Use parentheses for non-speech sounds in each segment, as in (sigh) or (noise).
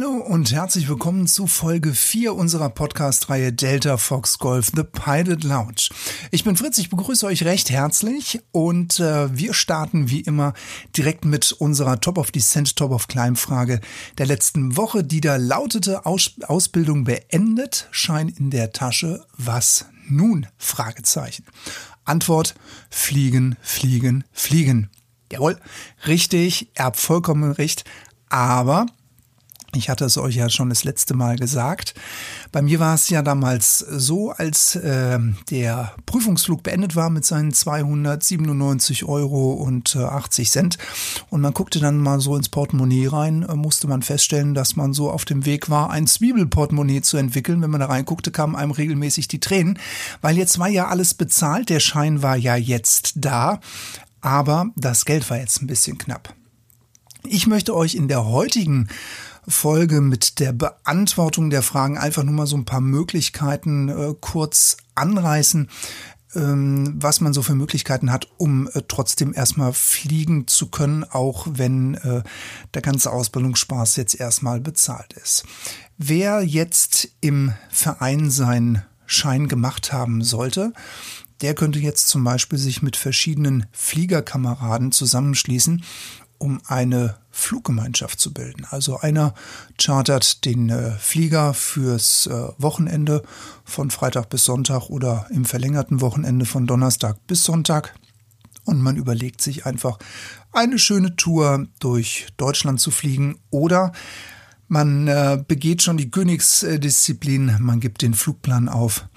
Hallo und herzlich willkommen zu Folge 4 unserer Podcast-Reihe Delta Fox Golf The Pilot Lounge. Ich bin Fritz, ich begrüße euch recht herzlich und äh, wir starten wie immer direkt mit unserer Top of Descent, Top of Climb Frage der letzten Woche, die da lautete Aus Ausbildung beendet, Schein in der Tasche, was nun? Fragezeichen. Antwort, fliegen, fliegen, fliegen. Jawohl, richtig, ihr habt vollkommen recht, aber ich hatte es euch ja schon das letzte Mal gesagt. Bei mir war es ja damals so, als äh, der Prüfungsflug beendet war mit seinen 297 Euro und äh, 80 Cent und man guckte dann mal so ins Portemonnaie rein, äh, musste man feststellen, dass man so auf dem Weg war, ein Zwiebelportemonnaie zu entwickeln. Wenn man da reinguckte, kamen einem regelmäßig die Tränen, weil jetzt war ja alles bezahlt, der Schein war ja jetzt da, aber das Geld war jetzt ein bisschen knapp. Ich möchte euch in der heutigen Folge mit der Beantwortung der Fragen einfach nur mal so ein paar Möglichkeiten äh, kurz anreißen, ähm, was man so für Möglichkeiten hat, um äh, trotzdem erstmal fliegen zu können, auch wenn äh, der ganze Ausbildungsspaß jetzt erstmal bezahlt ist. Wer jetzt im Verein seinen Schein gemacht haben sollte, der könnte jetzt zum Beispiel sich mit verschiedenen Fliegerkameraden zusammenschließen um eine Fluggemeinschaft zu bilden. Also einer chartert den äh, Flieger fürs äh, Wochenende von Freitag bis Sonntag oder im verlängerten Wochenende von Donnerstag bis Sonntag. Und man überlegt sich einfach eine schöne Tour durch Deutschland zu fliegen oder man äh, begeht schon die Königsdisziplin, man gibt den Flugplan auf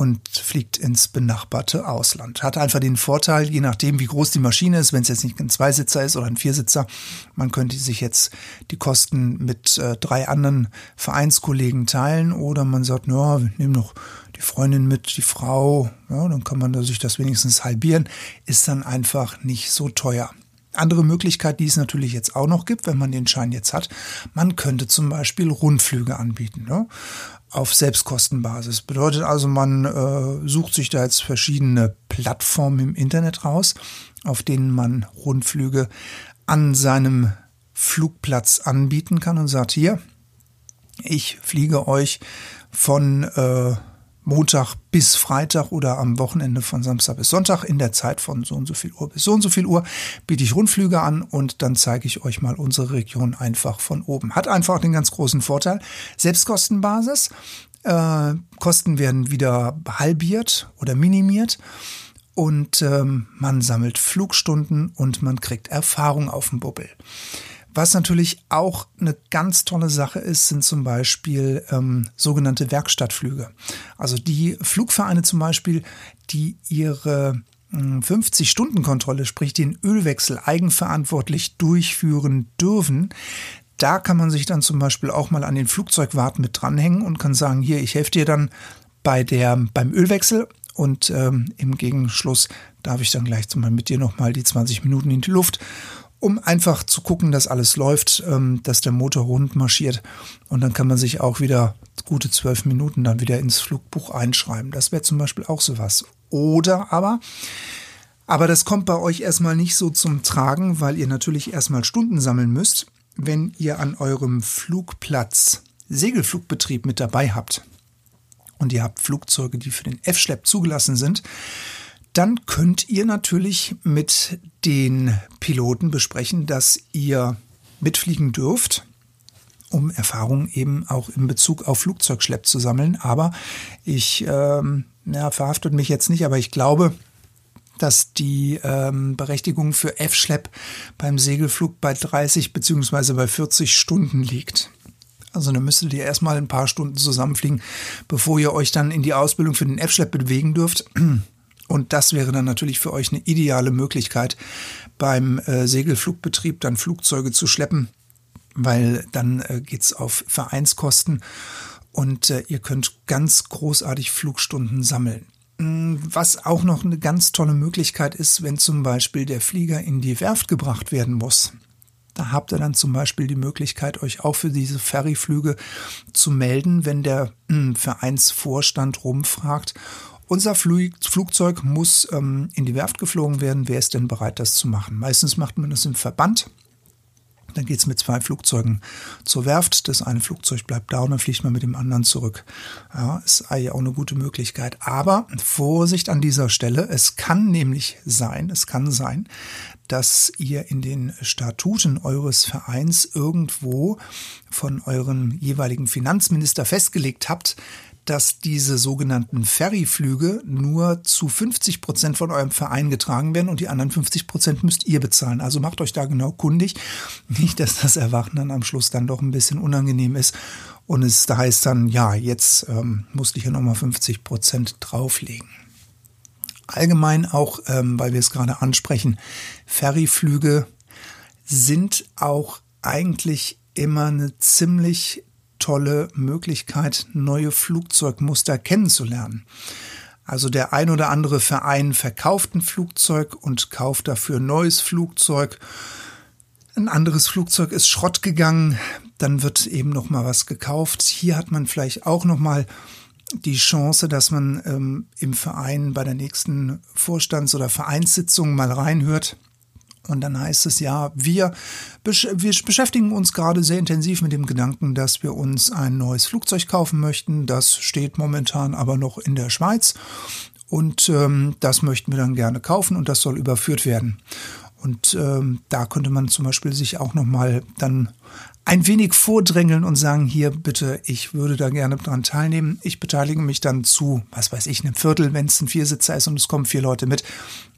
und fliegt ins benachbarte Ausland. Hat einfach den Vorteil, je nachdem, wie groß die Maschine ist, wenn es jetzt nicht ein Zweisitzer ist oder ein Viersitzer, man könnte sich jetzt die Kosten mit äh, drei anderen Vereinskollegen teilen oder man sagt, ja, wir nehmen noch die Freundin mit, die Frau, ja, dann kann man sich das wenigstens halbieren, ist dann einfach nicht so teuer. Andere Möglichkeit, die es natürlich jetzt auch noch gibt, wenn man den Schein jetzt hat, man könnte zum Beispiel Rundflüge anbieten. Ne? auf Selbstkostenbasis. Bedeutet also, man äh, sucht sich da jetzt verschiedene Plattformen im Internet raus, auf denen man Rundflüge an seinem Flugplatz anbieten kann und sagt, hier, ich fliege euch von äh, Montag bis Freitag oder am Wochenende von Samstag bis Sonntag in der Zeit von so und so viel Uhr bis so und so viel Uhr biete ich Rundflüge an und dann zeige ich euch mal unsere Region einfach von oben. Hat einfach den ganz großen Vorteil. Selbstkostenbasis. Äh, Kosten werden wieder halbiert oder minimiert und ähm, man sammelt Flugstunden und man kriegt Erfahrung auf dem Bubbel. Was natürlich auch eine ganz tolle Sache ist, sind zum Beispiel ähm, sogenannte Werkstattflüge. Also die Flugvereine zum Beispiel, die ihre 50-Stunden-Kontrolle, hm, sprich den Ölwechsel eigenverantwortlich durchführen dürfen, da kann man sich dann zum Beispiel auch mal an den Flugzeugwart mit dranhängen und kann sagen, hier, ich helfe dir dann bei der, beim Ölwechsel und ähm, im Gegenschluss darf ich dann gleich mal mit dir nochmal die 20 Minuten in die Luft um einfach zu gucken, dass alles läuft, ähm, dass der Motor rund marschiert. Und dann kann man sich auch wieder gute zwölf Minuten dann wieder ins Flugbuch einschreiben. Das wäre zum Beispiel auch sowas. Oder aber, aber das kommt bei euch erstmal nicht so zum Tragen, weil ihr natürlich erstmal Stunden sammeln müsst, wenn ihr an eurem Flugplatz Segelflugbetrieb mit dabei habt. Und ihr habt Flugzeuge, die für den F-Schlepp zugelassen sind dann könnt ihr natürlich mit den Piloten besprechen, dass ihr mitfliegen dürft, um Erfahrungen eben auch in Bezug auf Flugzeugschlepp zu sammeln. Aber ich, ähm, ja, verhaftet mich jetzt nicht, aber ich glaube, dass die ähm, Berechtigung für F-Schlepp beim Segelflug bei 30 beziehungsweise bei 40 Stunden liegt. Also dann müsstet ihr erstmal ein paar Stunden zusammenfliegen, bevor ihr euch dann in die Ausbildung für den F-Schlepp bewegen dürft. Und das wäre dann natürlich für euch eine ideale Möglichkeit, beim äh, Segelflugbetrieb dann Flugzeuge zu schleppen, weil dann äh, es auf Vereinskosten und äh, ihr könnt ganz großartig Flugstunden sammeln. Hm, was auch noch eine ganz tolle Möglichkeit ist, wenn zum Beispiel der Flieger in die Werft gebracht werden muss. Da habt ihr dann zum Beispiel die Möglichkeit, euch auch für diese Ferryflüge zu melden, wenn der hm, Vereinsvorstand rumfragt unser Flugzeug muss ähm, in die Werft geflogen werden. Wer ist denn bereit, das zu machen? Meistens macht man das im Verband. Dann geht's mit zwei Flugzeugen zur Werft. Das eine Flugzeug bleibt da und dann fliegt man mit dem anderen zurück. Ja, ist eigentlich auch eine gute Möglichkeit. Aber Vorsicht an dieser Stelle. Es kann nämlich sein, es kann sein, dass ihr in den Statuten eures Vereins irgendwo von eurem jeweiligen Finanzminister festgelegt habt, dass diese sogenannten Ferryflüge nur zu 50 Prozent von eurem Verein getragen werden und die anderen 50 Prozent müsst ihr bezahlen. Also macht euch da genau kundig. (laughs) Nicht, dass das Erwachen dann am Schluss dann doch ein bisschen unangenehm ist und es da heißt dann, ja, jetzt ähm, musste ich ja nochmal 50 Prozent drauflegen. Allgemein auch, ähm, weil wir es gerade ansprechen, Ferryflüge sind auch eigentlich immer eine ziemlich tolle Möglichkeit, neue Flugzeugmuster kennenzulernen. Also der ein oder andere Verein verkauft ein Flugzeug und kauft dafür neues Flugzeug. Ein anderes Flugzeug ist Schrott gegangen, dann wird eben noch mal was gekauft. Hier hat man vielleicht auch noch mal die Chance, dass man ähm, im Verein bei der nächsten Vorstands- oder Vereinssitzung mal reinhört und dann heißt es ja, wir, wir beschäftigen uns gerade sehr intensiv mit dem Gedanken, dass wir uns ein neues Flugzeug kaufen möchten. Das steht momentan aber noch in der Schweiz. Und ähm, das möchten wir dann gerne kaufen und das soll überführt werden. Und ähm, da könnte man zum Beispiel sich auch nochmal dann ein wenig vordrängeln und sagen, hier bitte, ich würde da gerne dran teilnehmen. Ich beteilige mich dann zu, was weiß ich, einem Viertel, wenn es ein Viersitzer ist und es kommen vier Leute mit.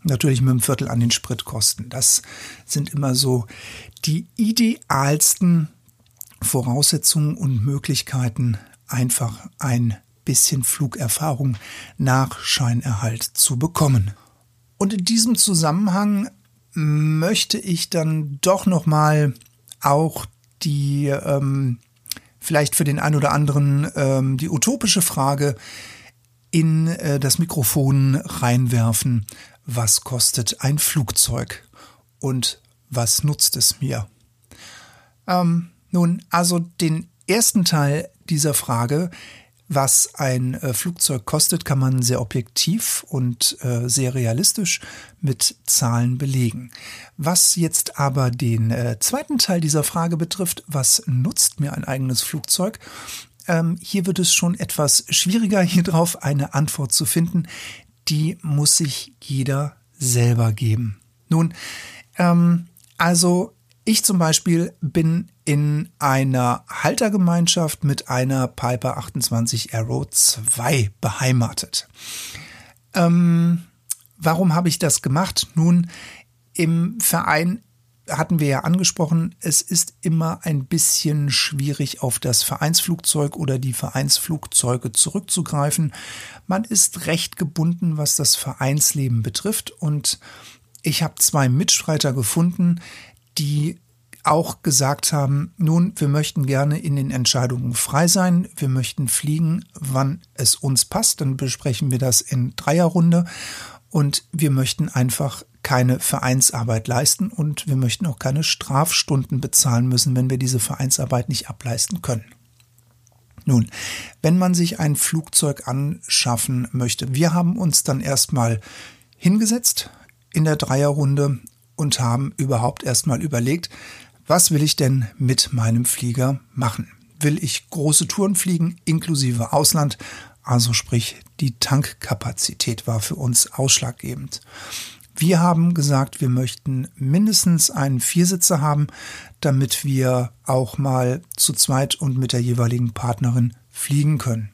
Natürlich mit einem Viertel an den Spritkosten. Das sind immer so die idealsten Voraussetzungen und Möglichkeiten, einfach ein bisschen Flugerfahrung nach Scheinerhalt zu bekommen. Und in diesem Zusammenhang möchte ich dann doch noch mal auch die ähm, vielleicht für den einen oder anderen ähm, die utopische Frage in äh, das Mikrofon reinwerfen. Was kostet ein Flugzeug und was nutzt es mir? Ähm, nun, also den ersten Teil dieser Frage was ein äh, Flugzeug kostet, kann man sehr objektiv und äh, sehr realistisch mit Zahlen belegen. Was jetzt aber den äh, zweiten Teil dieser Frage betrifft, was nutzt mir ein eigenes Flugzeug? Ähm, hier wird es schon etwas schwieriger, hier drauf eine Antwort zu finden. Die muss sich jeder selber geben. Nun, ähm, also ich zum Beispiel bin in einer Haltergemeinschaft mit einer Piper 28 Arrow 2 beheimatet. Ähm, warum habe ich das gemacht? Nun, im Verein hatten wir ja angesprochen, es ist immer ein bisschen schwierig, auf das Vereinsflugzeug oder die Vereinsflugzeuge zurückzugreifen. Man ist recht gebunden, was das Vereinsleben betrifft und ich habe zwei Mitstreiter gefunden, die auch gesagt haben, nun, wir möchten gerne in den Entscheidungen frei sein, wir möchten fliegen, wann es uns passt, dann besprechen wir das in Dreierrunde und wir möchten einfach keine Vereinsarbeit leisten und wir möchten auch keine Strafstunden bezahlen müssen, wenn wir diese Vereinsarbeit nicht ableisten können. Nun, wenn man sich ein Flugzeug anschaffen möchte, wir haben uns dann erstmal hingesetzt in der Dreierrunde und haben überhaupt erstmal überlegt, was will ich denn mit meinem Flieger machen? Will ich große Touren fliegen, inklusive Ausland? Also sprich, die Tankkapazität war für uns ausschlaggebend. Wir haben gesagt, wir möchten mindestens einen Viersitzer haben, damit wir auch mal zu zweit und mit der jeweiligen Partnerin fliegen können.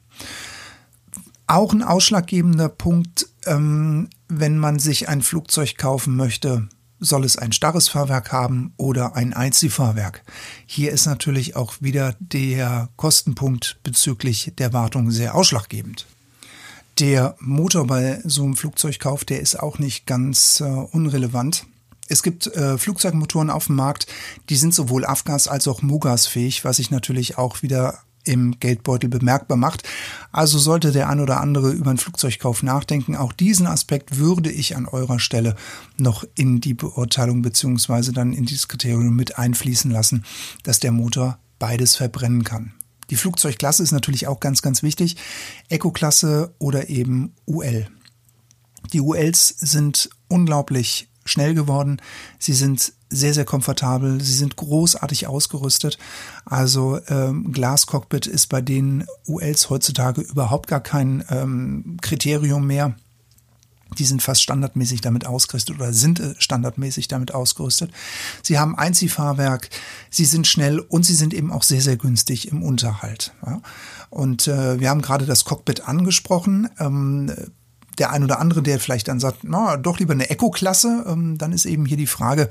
Auch ein ausschlaggebender Punkt, ähm, wenn man sich ein Flugzeug kaufen möchte, soll es ein starres Fahrwerk haben oder ein Einziehfahrwerk. Hier ist natürlich auch wieder der Kostenpunkt bezüglich der Wartung sehr ausschlaggebend. Der Motor bei so einem Flugzeugkauf, der ist auch nicht ganz äh, unrelevant. Es gibt äh, Flugzeugmotoren auf dem Markt, die sind sowohl Afgas als auch Mugas-fähig, was sich natürlich auch wieder im Geldbeutel bemerkbar macht. Also sollte der ein oder andere über einen Flugzeugkauf nachdenken. Auch diesen Aspekt würde ich an eurer Stelle noch in die Beurteilung beziehungsweise dann in dieses Kriterium mit einfließen lassen, dass der Motor beides verbrennen kann. Die Flugzeugklasse ist natürlich auch ganz, ganz wichtig. Eco-Klasse oder eben UL. Die ULs sind unglaublich schnell geworden. Sie sind sehr, sehr komfortabel. Sie sind großartig ausgerüstet. Also ähm, Glascockpit ist bei den ULs heutzutage überhaupt gar kein ähm, Kriterium mehr. Die sind fast standardmäßig damit ausgerüstet oder sind äh, standardmäßig damit ausgerüstet. Sie haben Einziehfahrwerk, sie sind schnell und sie sind eben auch sehr, sehr günstig im Unterhalt. Ja. Und äh, wir haben gerade das Cockpit angesprochen. Ähm, der ein oder andere, der vielleicht dann sagt, na, doch lieber eine Eco-Klasse, ähm, dann ist eben hier die Frage,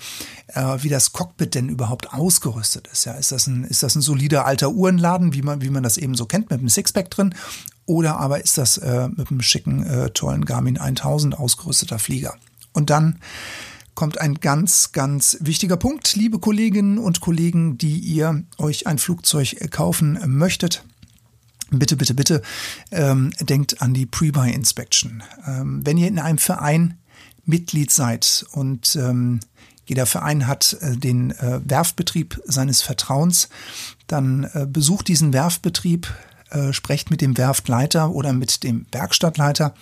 äh, wie das Cockpit denn überhaupt ausgerüstet ist. Ja, ist das ein, ist das ein solider alter Uhrenladen, wie man, wie man das eben so kennt, mit einem Sixpack drin? Oder aber ist das äh, mit einem schicken, äh, tollen Garmin 1000 ausgerüsteter Flieger? Und dann kommt ein ganz, ganz wichtiger Punkt, liebe Kolleginnen und Kollegen, die ihr euch ein Flugzeug kaufen möchtet bitte, bitte, bitte ähm, denkt an die Pre-Buy-Inspection. Ähm, wenn ihr in einem Verein Mitglied seid und ähm, jeder Verein hat äh, den äh, Werftbetrieb seines Vertrauens, dann äh, besucht diesen Werftbetrieb, äh, sprecht mit dem Werftleiter oder mit dem Werkstattleiter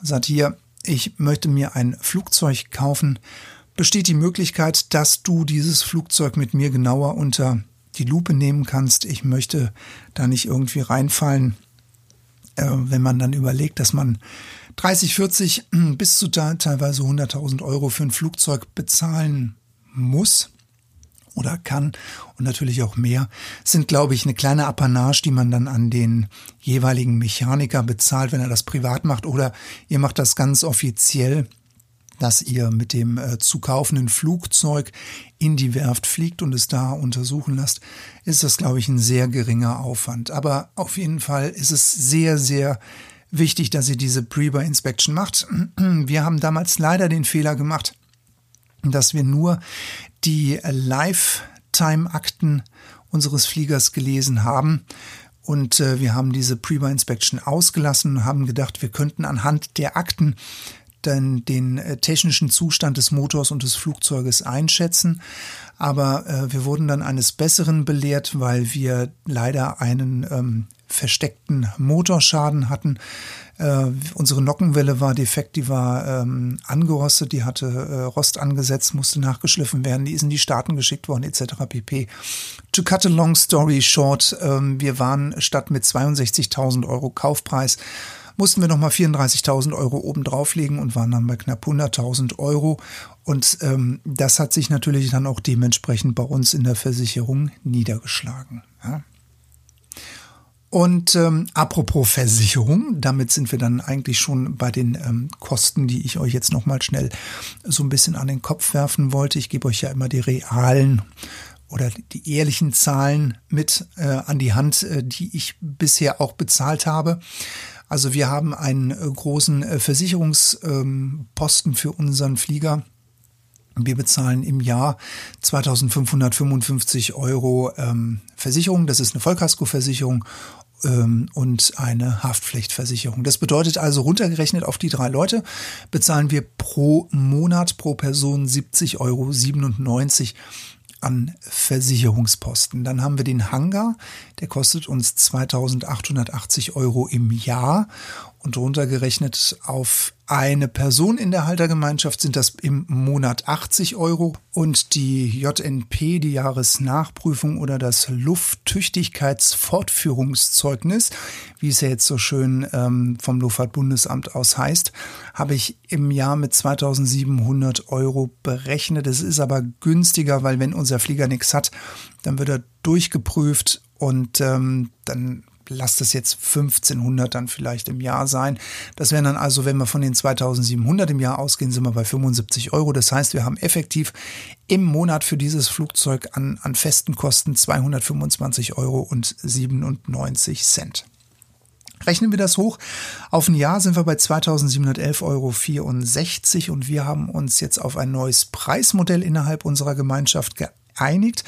und sagt hier, ich möchte mir ein Flugzeug kaufen. Besteht die Möglichkeit, dass du dieses Flugzeug mit mir genauer unter die Lupe nehmen kannst. Ich möchte da nicht irgendwie reinfallen, äh, wenn man dann überlegt, dass man 30, 40 bis zu teilweise 100.000 Euro für ein Flugzeug bezahlen muss oder kann und natürlich auch mehr, sind, glaube ich, eine kleine Apanage, die man dann an den jeweiligen Mechaniker bezahlt, wenn er das privat macht oder ihr macht das ganz offiziell dass ihr mit dem äh, zu kaufenden Flugzeug in die Werft fliegt und es da untersuchen lasst, ist das, glaube ich, ein sehr geringer Aufwand. Aber auf jeden Fall ist es sehr, sehr wichtig, dass ihr diese Pre-Buy-Inspection macht. (clears throat) Wir haben damals leider den Fehler gemacht, dass wir nur die Lifetime-Akten unseres Fliegers gelesen haben. Und äh, wir haben diese Pre-Buy-Inspection ausgelassen und haben gedacht, wir könnten anhand der Akten dann den äh, technischen Zustand des Motors und des Flugzeuges einschätzen. Aber äh, wir wurden dann eines Besseren belehrt, weil wir leider einen ähm, versteckten Motorschaden hatten. Äh, unsere Nockenwelle war defekt, die war ähm, angerostet, die hatte äh, Rost angesetzt, musste nachgeschliffen werden, die ist in die Staaten geschickt worden, etc. pp. To cut a long story short, ähm, wir waren statt mit 62.000 Euro Kaufpreis mussten wir nochmal 34.000 Euro oben drauflegen und waren dann bei knapp 100.000 Euro. Und ähm, das hat sich natürlich dann auch dementsprechend bei uns in der Versicherung niedergeschlagen. Ja. Und ähm, apropos Versicherung, damit sind wir dann eigentlich schon bei den ähm, Kosten, die ich euch jetzt nochmal schnell so ein bisschen an den Kopf werfen wollte. Ich gebe euch ja immer die realen oder die ehrlichen Zahlen mit äh, an die Hand, äh, die ich bisher auch bezahlt habe. Also wir haben einen äh, großen äh, Versicherungsposten für unseren Flieger. Wir bezahlen im Jahr 2555 Euro ähm, Versicherung. Das ist eine Vollkaskoversicherung ähm, und eine Haftpflichtversicherung. Das bedeutet also runtergerechnet auf die drei Leute bezahlen wir pro Monat pro Person 70,97 Euro an Versicherungsposten. Dann haben wir den Hangar, der kostet uns 2880 Euro im Jahr und runtergerechnet auf eine Person in der Haltergemeinschaft sind das im Monat 80 Euro und die JNP, die Jahresnachprüfung oder das Lufttüchtigkeitsfortführungszeugnis, wie es ja jetzt so schön ähm, vom Luftfahrtbundesamt aus heißt, habe ich im Jahr mit 2700 Euro berechnet. Es ist aber günstiger, weil wenn unser Flieger nichts hat, dann wird er durchgeprüft und ähm, dann lasst es jetzt 1500 dann vielleicht im Jahr sein. Das wären dann also, wenn wir von den 2700 im Jahr ausgehen, sind wir bei 75 Euro. Das heißt, wir haben effektiv im Monat für dieses Flugzeug an, an festen Kosten 225 Euro und 97 Cent. Rechnen wir das hoch. Auf ein Jahr sind wir bei 2711,64 Euro und wir haben uns jetzt auf ein neues Preismodell innerhalb unserer Gemeinschaft geeinigt.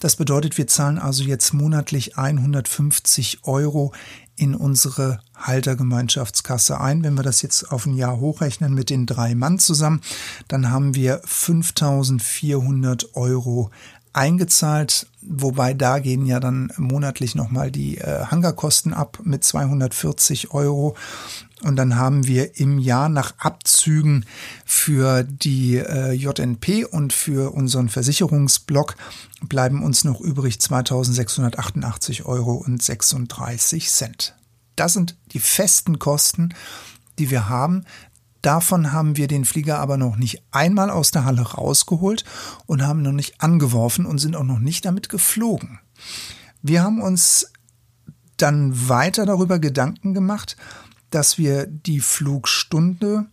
Das bedeutet, wir zahlen also jetzt monatlich 150 Euro in unsere Haltergemeinschaftskasse ein. Wenn wir das jetzt auf ein Jahr hochrechnen mit den drei Mann zusammen, dann haben wir 5400 Euro eingezahlt. Wobei da gehen ja dann monatlich nochmal die äh, Hangarkosten ab mit 240 Euro. Und dann haben wir im Jahr nach Abzügen für die äh, JNP und für unseren Versicherungsblock bleiben uns noch übrig 2688 Euro und 36 Cent. Das sind die festen Kosten, die wir haben. Davon haben wir den Flieger aber noch nicht einmal aus der Halle rausgeholt und haben noch nicht angeworfen und sind auch noch nicht damit geflogen. Wir haben uns dann weiter darüber Gedanken gemacht, dass wir die Flugstunde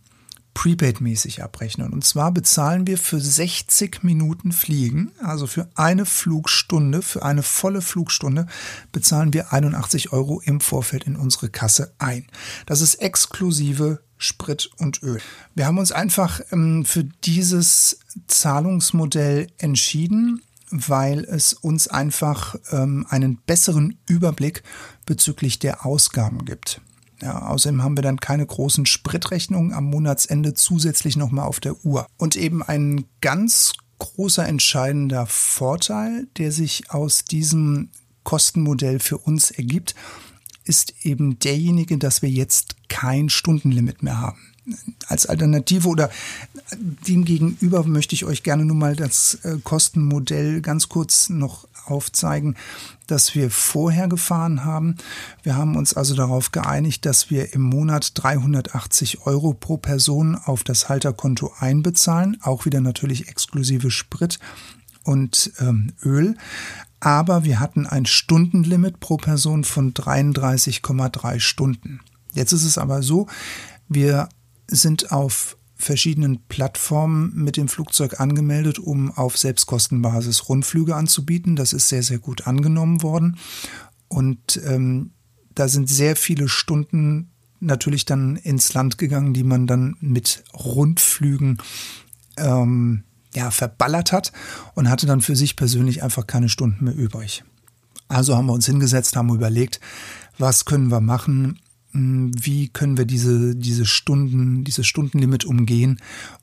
Prepaid-mäßig abrechnen. Und zwar bezahlen wir für 60 Minuten Fliegen, also für eine Flugstunde, für eine volle Flugstunde, bezahlen wir 81 Euro im Vorfeld in unsere Kasse ein. Das ist exklusive Sprit und Öl. Wir haben uns einfach ähm, für dieses Zahlungsmodell entschieden, weil es uns einfach ähm, einen besseren Überblick bezüglich der Ausgaben gibt. Ja, außerdem haben wir dann keine großen Spritrechnungen am Monatsende zusätzlich nochmal auf der Uhr. Und eben ein ganz großer entscheidender Vorteil, der sich aus diesem Kostenmodell für uns ergibt, ist eben derjenige, dass wir jetzt kein Stundenlimit mehr haben. Als Alternative oder demgegenüber möchte ich euch gerne nur mal das äh, Kostenmodell ganz kurz noch aufzeigen, das wir vorher gefahren haben. Wir haben uns also darauf geeinigt, dass wir im Monat 380 Euro pro Person auf das Halterkonto einbezahlen, auch wieder natürlich exklusive Sprit und ähm, Öl. Aber wir hatten ein Stundenlimit pro Person von 33,3 Stunden. Jetzt ist es aber so, wir sind auf verschiedenen Plattformen mit dem Flugzeug angemeldet, um auf Selbstkostenbasis Rundflüge anzubieten. Das ist sehr, sehr gut angenommen worden. Und ähm, da sind sehr viele Stunden natürlich dann ins Land gegangen, die man dann mit Rundflügen ähm, ja, verballert hat und hatte dann für sich persönlich einfach keine Stunden mehr übrig. Also haben wir uns hingesetzt, haben überlegt, was können wir machen, wie können wir diese, diese Stunden, dieses Stundenlimit umgehen,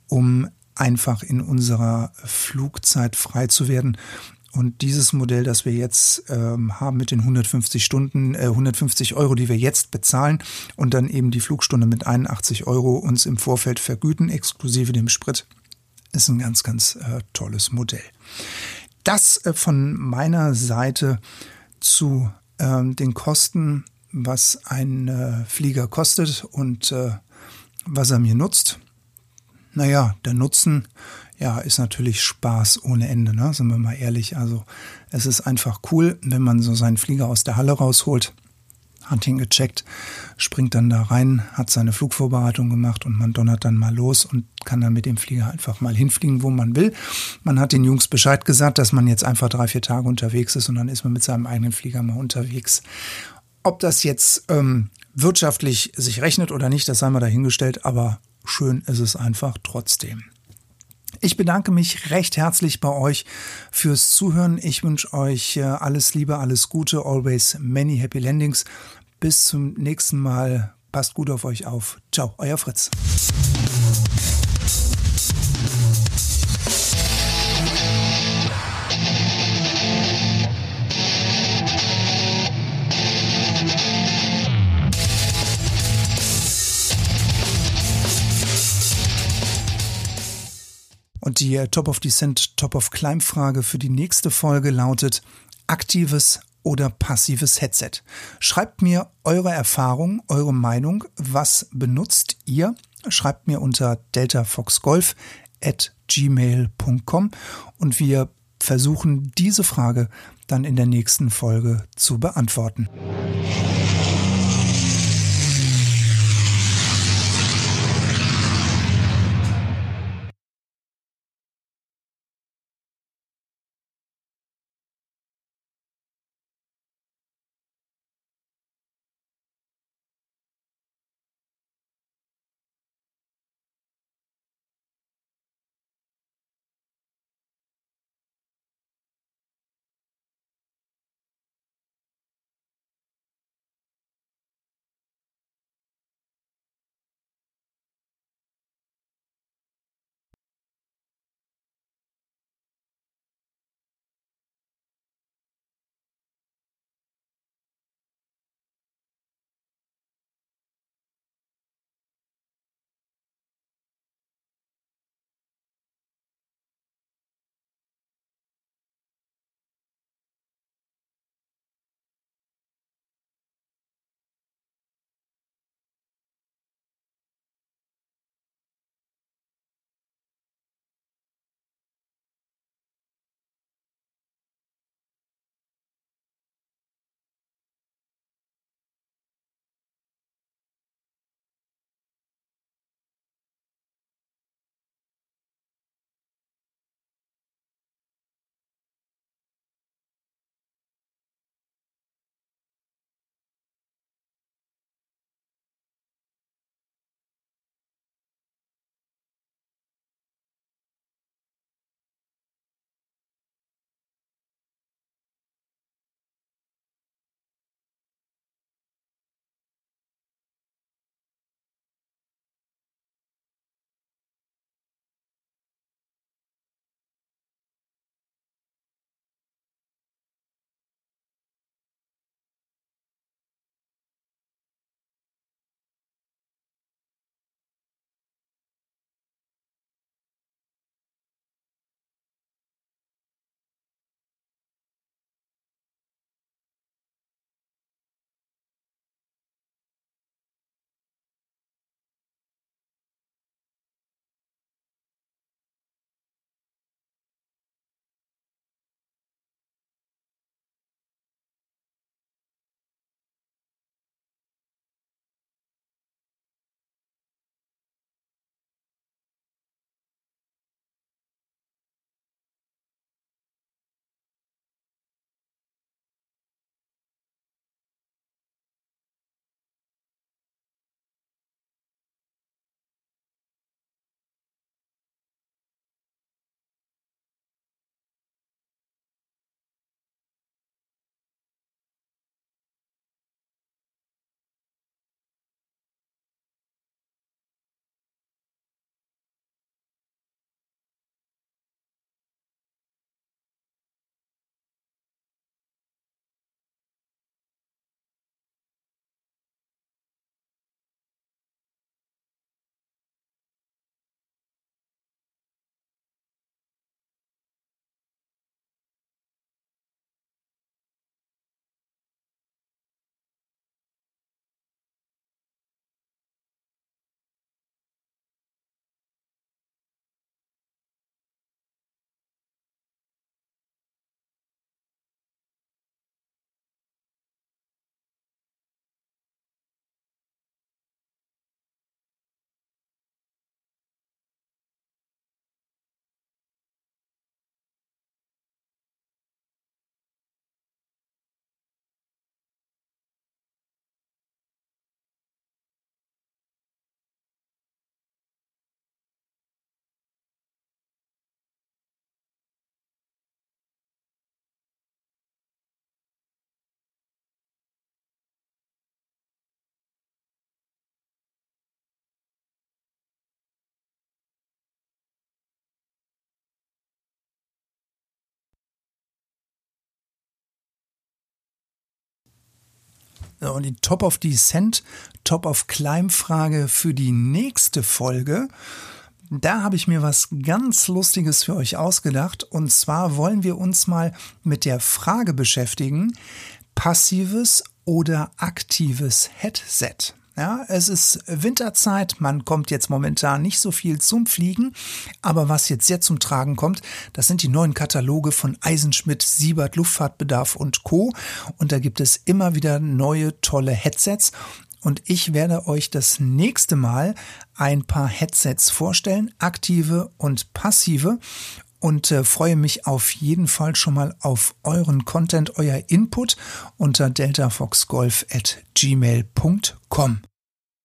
um einfach in unserer Flugzeit frei zu werden. Und dieses Modell, das wir jetzt ähm, haben mit den 150 Stunden, äh, 150 Euro, die wir jetzt bezahlen und dann eben die Flugstunde mit 81 Euro uns im Vorfeld vergüten, exklusive dem Sprit, ist ein ganz, ganz äh, tolles Modell. Das äh, von meiner Seite zu ähm, den Kosten was ein äh, Flieger kostet und äh, was er mir nutzt. Naja, der Nutzen, ja, ist natürlich Spaß ohne Ende, ne? sind wir mal ehrlich. Also es ist einfach cool, wenn man so seinen Flieger aus der Halle rausholt, hat ihn gecheckt, springt dann da rein, hat seine Flugvorbereitung gemacht und man donnert dann mal los und kann dann mit dem Flieger einfach mal hinfliegen, wo man will. Man hat den Jungs Bescheid gesagt, dass man jetzt einfach drei, vier Tage unterwegs ist und dann ist man mit seinem eigenen Flieger mal unterwegs. Ob das jetzt ähm, wirtschaftlich sich rechnet oder nicht, das sei mal dahingestellt, aber schön ist es einfach trotzdem. Ich bedanke mich recht herzlich bei euch fürs Zuhören. Ich wünsche euch äh, alles Liebe, alles Gute, always many happy landings. Bis zum nächsten Mal. Passt gut auf euch auf. Ciao, euer Fritz. Die äh, Top of Descent, Top of Climb Frage für die nächste Folge lautet aktives oder passives Headset. Schreibt mir eure Erfahrung, eure Meinung. Was benutzt ihr? Schreibt mir unter deltafoxgolf at gmail.com und wir versuchen diese Frage dann in der nächsten Folge zu beantworten. Und die Top of Descent, Top of Climb Frage für die nächste Folge. Da habe ich mir was ganz Lustiges für euch ausgedacht. Und zwar wollen wir uns mal mit der Frage beschäftigen, passives oder aktives Headset. Ja, es ist Winterzeit, man kommt jetzt momentan nicht so viel zum Fliegen, aber was jetzt sehr zum Tragen kommt, das sind die neuen Kataloge von Eisenschmidt, Siebert, Luftfahrtbedarf und Co. Und da gibt es immer wieder neue tolle Headsets. Und ich werde euch das nächste Mal ein paar Headsets vorstellen, aktive und passive und äh, freue mich auf jeden Fall schon mal auf euren Content, euer Input unter deltafoxgolf at gmail.com.